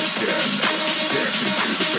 again, dancing to the